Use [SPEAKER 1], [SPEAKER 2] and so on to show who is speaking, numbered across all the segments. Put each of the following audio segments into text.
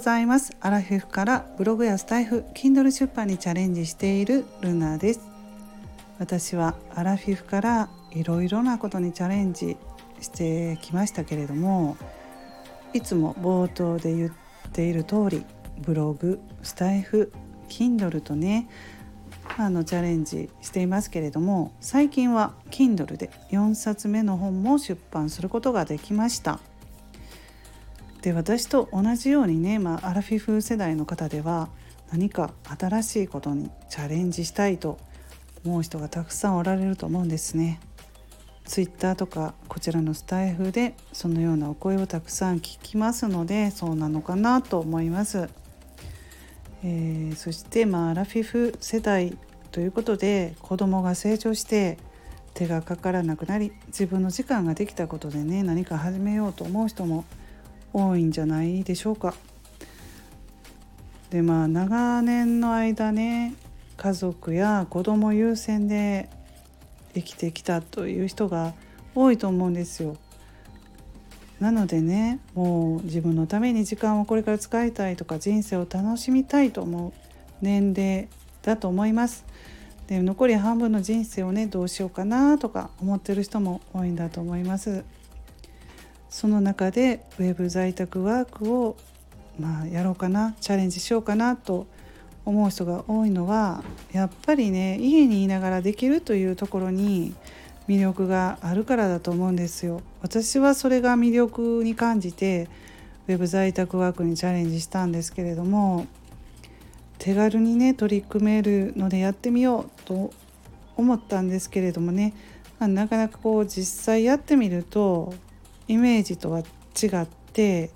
[SPEAKER 1] ざいます。アラフィフからブログやスタイフ Kindle 出版にチャレンジしているルナです。私はアラフィフからいろいろなことにチャレンジしてきましたけれどもいつも冒頭で言っている通りブログスタイフ Kindle とねあのチャレンジしていますけれども最近は Kindle で4冊目の本も出版することができました。で私と同じようにね、まあ、アラフィフ世代の方では何か新しいことにチャレンジしたいと思う人がたくさんおられると思うんですね。ツイッターとかこちらのスタイフでそのようなお声をたくさん聞きますのでそうなのかなと思います。えー、そしてまあアラフィフ世代ということで子供が成長して手がかからなくなり自分の時間ができたことでね何か始めようと思う人も多いんじゃないでしょうか。でまあ長年の間ね家族や子供優先で生きてきたという人が多いと思うんですよ。なのでねもう自分のために時間をこれから使いたいとか人生を楽しみたいと思う年齢だと思います。で残り半分の人生をねどうしようかなとか思ってる人も多いんだと思います。その中でウェブ在宅ワークをまあやろうかなチャレンジしようかなと思う人が多いのはやっぱりね家にいながらできるというところに魅力があるからだと思うんですよ。私はそれが魅力に感じてウェブ在宅ワークにチャレンジしたんですけれども手軽にね取り組めるのでやってみようと思ったんですけれどもねなかなかこう実際やってみるとイメージとは違って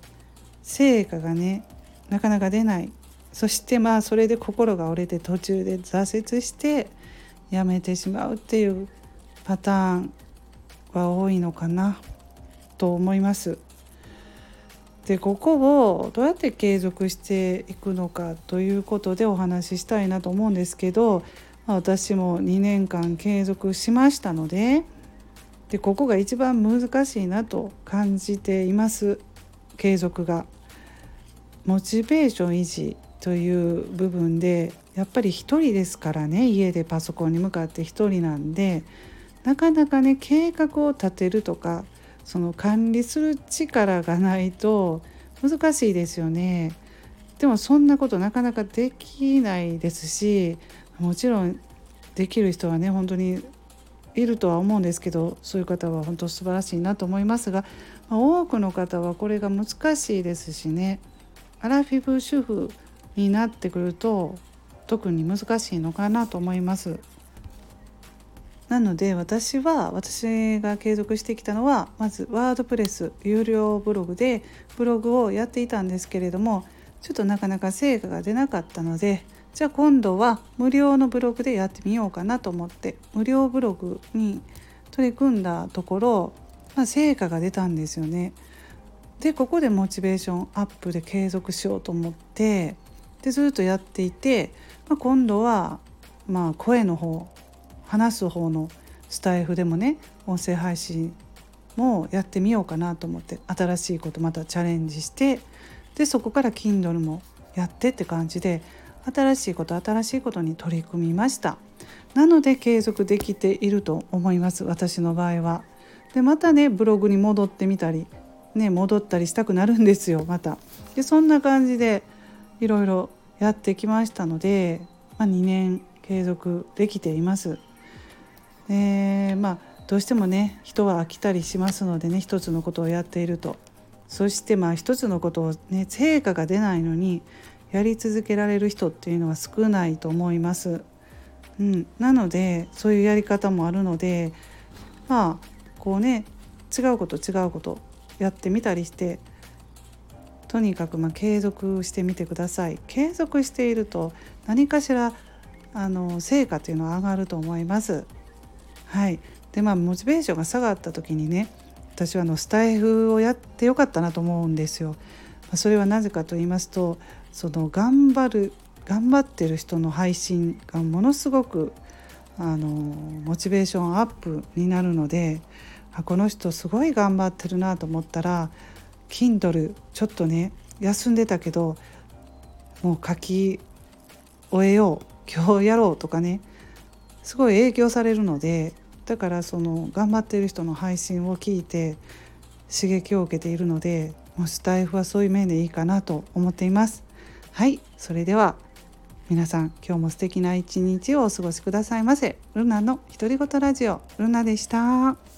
[SPEAKER 1] 成果がねなかなか出ないそしてまあそれで心が折れて途中で挫折してやめてしまうっていうパターンは多いのかなと思います。でここをどうやって継続していくのかということでお話ししたいなと思うんですけど、私も2年間継続しましたのででここが一番難しいなと感じています継続が。モチベーション維持という部分でやっぱり一人ですからね家でパソコンに向かって一人なんでなかなかね計画を立てるとかその管理する力がないと難しいですよね。でもそんなことなかなかできないですしもちろんできる人はね本当にいるとは思うんですけどそういう方は本当素晴らしいなと思いますが、ま、多くの方はこれが難しいですしねアラフィフ主婦になってくると特に難しいのかなと思います。なので私は私が継続してきたのはまずワードプレス有料ブログでブログをやっていたんですけれどもちょっとなかなか成果が出なかったのでじゃあ今度は無料のブログでやってみようかなと思って無料ブログに取り組んだところ、まあ、成果が出たんですよね。でここでモチベーションアップで継続しようと思ってでずっとやっていて、まあ、今度はまあ声の方話す方のスタイフでもね音声配信もやってみようかなと思って新しいことまたチャレンジしてでそこから Kindle もやってって感じで新しいこと新しいことに取り組みました。なので継続できていると思います私の場合は。でまたねブログに戻ってみたりね戻ったりしたくなるんですよまた。でそんな感じでいろいろやってきましたので、まあ、2年継続できています。でまあどうしてもね人は飽きたりしますのでね一つのことをやっていると。そしてまあ一つのことをね成果が出ないのにやり続けられる人っていうのは少ないと思います。うん、なのでそういうやり方もあるのでまあこうね違うこと違うことやってみたりしてとにかくま継続してみてください。継続していると何かしらあの成果というのは上がると思います。はい、でまあモチベーションが下がった時にね私はあのスタイフをやってよかったなと思うんですよ。それはなぜかと言いますとその頑張る頑張ってる人の配信がものすごくあのモチベーションアップになるのであこの人すごい頑張ってるなと思ったら Kindle ちょっとね休んでたけどもう書き終えよう今日やろうとかねすごい影響されるのでだからその頑張ってる人の配信を聞いて刺激を受けているのでもうスタイフはそういう面でいいかなと思っています。はいそれでは皆さん今日も素敵な一日をお過ごしくださいませルナの独り言ラジオルナでした。